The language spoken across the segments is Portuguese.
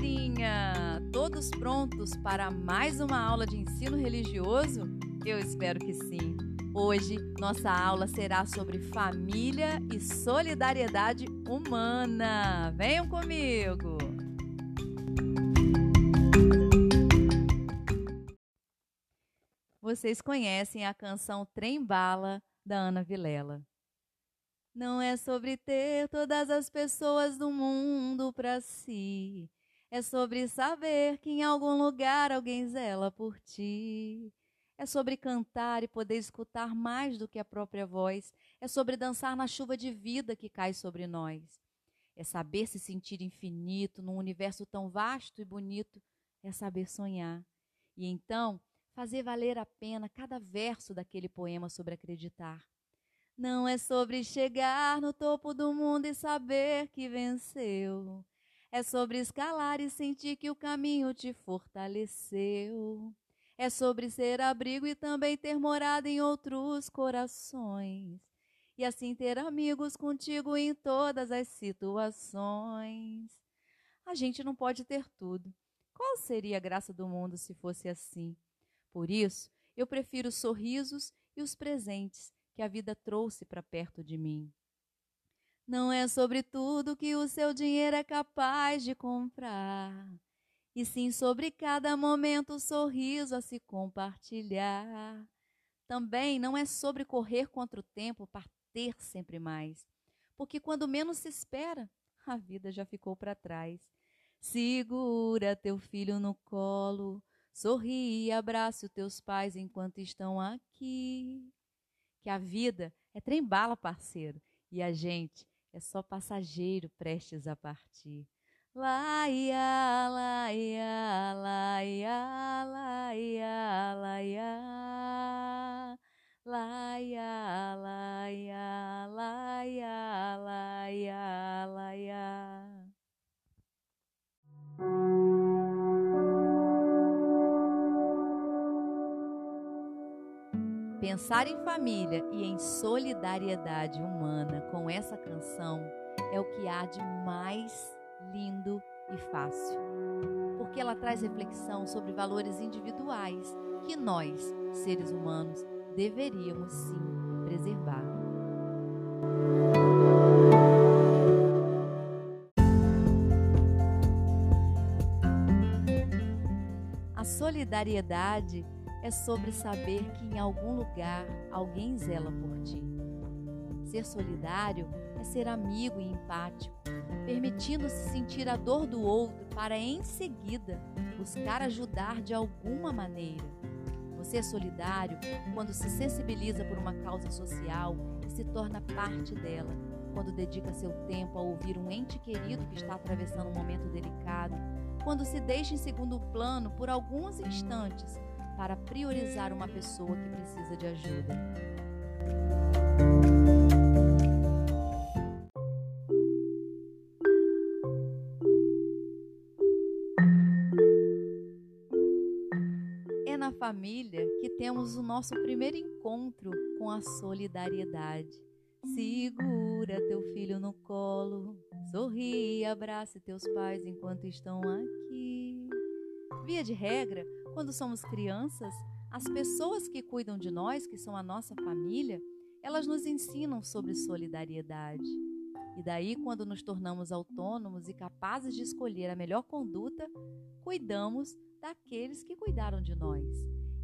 galerinha! Todos prontos para mais uma aula de ensino religioso? Eu espero que sim. Hoje, nossa aula será sobre família e solidariedade humana. Venham comigo! Vocês conhecem a canção Trem Bala da Ana Vilela. Não é sobre ter todas as pessoas do mundo para si. É sobre saber que em algum lugar alguém zela por ti. É sobre cantar e poder escutar mais do que a própria voz. É sobre dançar na chuva de vida que cai sobre nós. É saber se sentir infinito num universo tão vasto e bonito. É saber sonhar. E então, fazer valer a pena cada verso daquele poema sobre acreditar. Não é sobre chegar no topo do mundo e saber que venceu. É sobre escalar e sentir que o caminho te fortaleceu. É sobre ser abrigo e também ter morada em outros corações. E assim ter amigos contigo em todas as situações. A gente não pode ter tudo. Qual seria a graça do mundo se fosse assim? Por isso, eu prefiro os sorrisos e os presentes que a vida trouxe para perto de mim. Não é sobre tudo que o seu dinheiro é capaz de comprar, e sim sobre cada momento o sorriso a se compartilhar. Também não é sobre correr contra o tempo para ter sempre mais, porque quando menos se espera, a vida já ficou para trás. Segura teu filho no colo, sorri e abrace os teus pais enquanto estão aqui que a vida é trem-bala, parceiro, e a gente é só passageiro prestes a partir. Laia, laia, laia, laia, laia, Pensar em família e em solidariedade humana com essa canção é o que há de mais lindo e fácil. Porque ela traz reflexão sobre valores individuais que nós, seres humanos, deveríamos sim preservar. A solidariedade é sobre saber que em algum lugar alguém zela por ti. Ser solidário é ser amigo e empático, permitindo-se sentir a dor do outro para em seguida buscar ajudar de alguma maneira. Você é solidário quando se sensibiliza por uma causa social e se torna parte dela, quando dedica seu tempo a ouvir um ente querido que está atravessando um momento delicado, quando se deixa em segundo plano por alguns instantes para priorizar uma pessoa que precisa de ajuda. É na família que temos o nosso primeiro encontro com a solidariedade. Segura teu filho no colo, sorri e abrace teus pais enquanto estão aqui. Via de regra, quando somos crianças, as pessoas que cuidam de nós, que são a nossa família, elas nos ensinam sobre solidariedade. E daí, quando nos tornamos autônomos e capazes de escolher a melhor conduta, cuidamos daqueles que cuidaram de nós.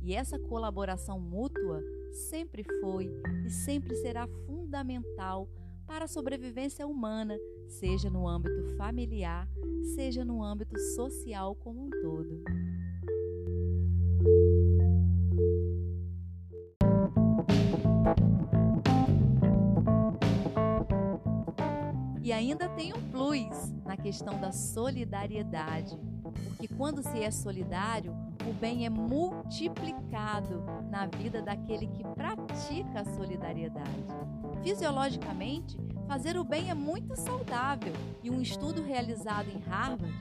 E essa colaboração mútua sempre foi e sempre será fundamental para a sobrevivência humana, seja no âmbito familiar, seja no âmbito social como um todo. Ainda tem um plus na questão da solidariedade, porque quando se é solidário, o bem é multiplicado na vida daquele que pratica a solidariedade. Fisiologicamente, fazer o bem é muito saudável e um estudo realizado em Harvard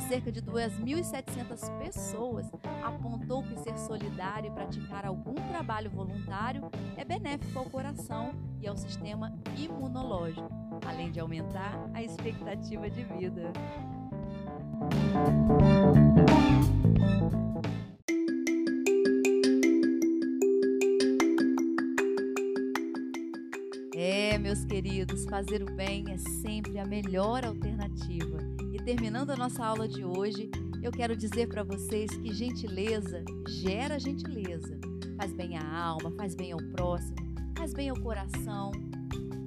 cerca de 2.700 pessoas, apontou que ser solidário e praticar algum trabalho voluntário é benéfico ao coração e ao sistema imunológico, além de aumentar a expectativa de vida. É, meus queridos, fazer o bem é sempre a melhor alternativa. E terminando a nossa aula de hoje, eu quero dizer para vocês que gentileza gera gentileza. Faz bem à alma, faz bem ao próximo, faz bem ao coração,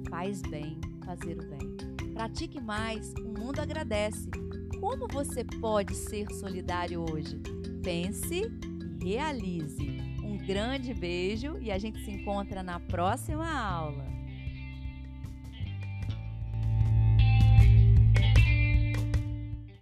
faz bem fazer o bem. Pratique mais, o mundo agradece. Como você pode ser solidário hoje? Pense e realize. Um grande beijo e a gente se encontra na próxima aula.